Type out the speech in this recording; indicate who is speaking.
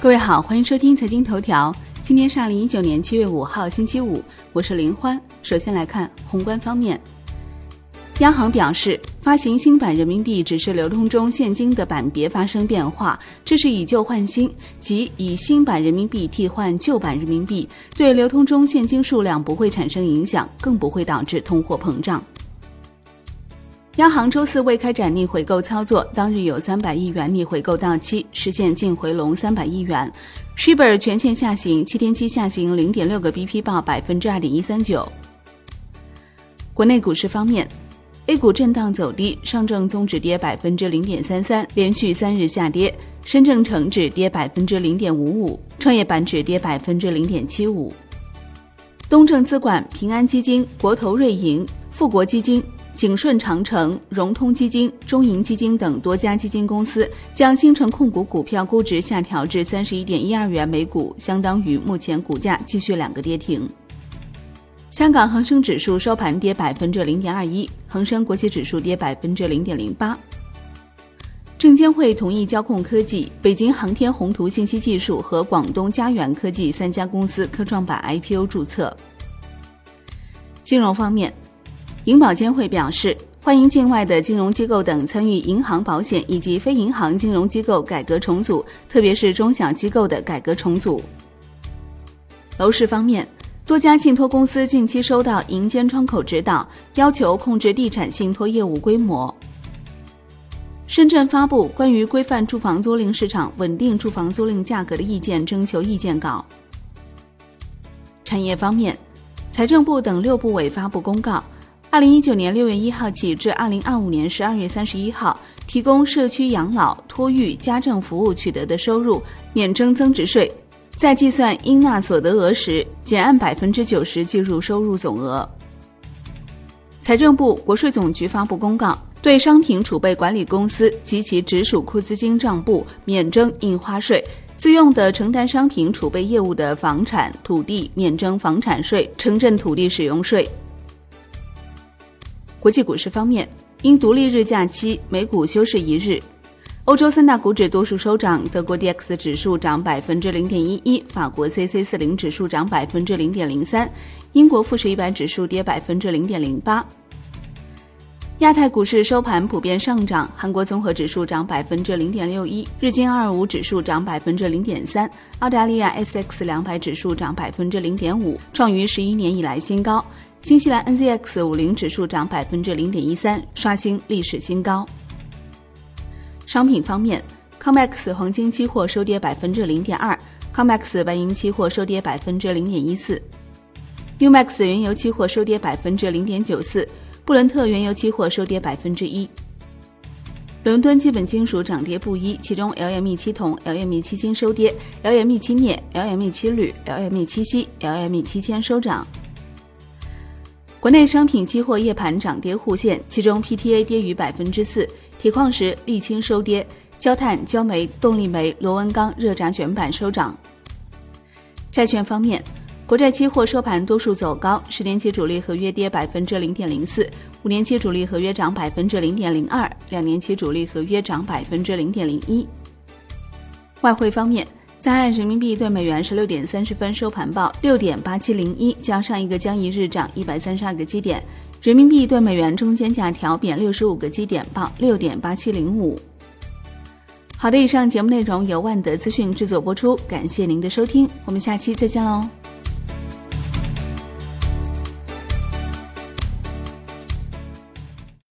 Speaker 1: 各位好，欢迎收听财经头条。今天是二零一九年七月五号，星期五，我是林欢。首先来看宏观方面，央行表示，发行新版人民币只是流通中现金的版别发生变化，这是以旧换新，即以新版人民币替换旧版人民币，对流通中现金数量不会产生影响，更不会导致通货膨胀。央行周四未开展逆回购操作，当日有三百亿元逆回购到期，实现净回笼三百亿元。Shibor 全线下行，七天期下行零点六个 BP，报百分之二点一三九。国内股市方面，A 股震荡走低，上证综指跌百分之零点三三，连续三日下跌；深证成指跌百分之零点五五，创业板指跌百分之零点七五。东证资管、平安基金、国投瑞银、富国基金。景顺长城、融通基金、中银基金等多家基金公司将新城控股股票估值下调至三十一点一二元每股，相当于目前股价继续两个跌停。香港恒生指数收盘跌百分之零点二一，恒生国际指数跌百分之零点零八。证监会同意交控科技、北京航天宏图信息技术和广东嘉源科技三家公司科创板 IPO 注册。金融方面。银保监会表示，欢迎境外的金融机构等参与银行、保险以及非银行金融机构改革重组，特别是中小机构的改革重组。楼市方面，多家信托公司近期收到银监窗口指导，要求控制地产信托业务规模。深圳发布关于规范住房租赁市场、稳定住房租赁价格的意见征求意见稿。产业方面，财政部等六部委发布公告。二零一九年六月一号起至二零二五年十二月三十一号，提供社区养老、托育、家政服务取得的收入免征增值税，在计算应纳所得额时，减按百分之九十计入收入总额。财政部、国税总局发布公告，对商品储备管理公司及其直属库资金账簿免征印花税，自用的承担商品储备业务的房产土地免征房产税、城镇土地使用税。国际股市方面，因独立日假期，美股休市一日。欧洲三大股指多数收涨，德国 D X 指数涨百分之零点一一，法国 C C 四零指数涨百分之零点零三，英国富时一百指数跌百分之零点零八。亚太股市收盘普遍上涨，韩国综合指数涨百分之零点六一，日经二二五指数涨百分之零点三，澳大利亚 S X 两百指数涨百分之零点五，创于十一年以来新高。新西兰 NZX 五零指数涨百分之零点一三，刷新历史新高。商品方面，COMEX 黄金期货收跌百分之零点二，COMEX 白银期货收跌百分之零点一四，U MAX 原油期货收跌百分之零点九四，布伦特原油期货收跌百分之一。伦敦基本金属涨跌不一，其中 LME 七铜、LME 七金收跌，LME 七镍、LME 七铝、LME 七锡、LME 七铅收涨。国内商品期货夜盘涨跌互现，其中 PTA 跌逾百分之四，铁矿石、沥青收跌，焦炭、焦煤、动力煤、螺纹钢、热轧卷板收涨。债券方面，国债期货收盘多数走高，十年期主力合约跌百分之零点零四，五年期主力合约涨百分之零点零二，两年期主力合约涨百分之零点零一。外汇方面。在人民币对美元十六点三十分收盘报六点八七零一，较上一个交易日涨一百三十二个基点。人民币对美元中间价调贬六十五个基点，报六点八七零五。好的，以上节目内容由万德资讯制作播出，感谢您的收听，我们下期再见喽。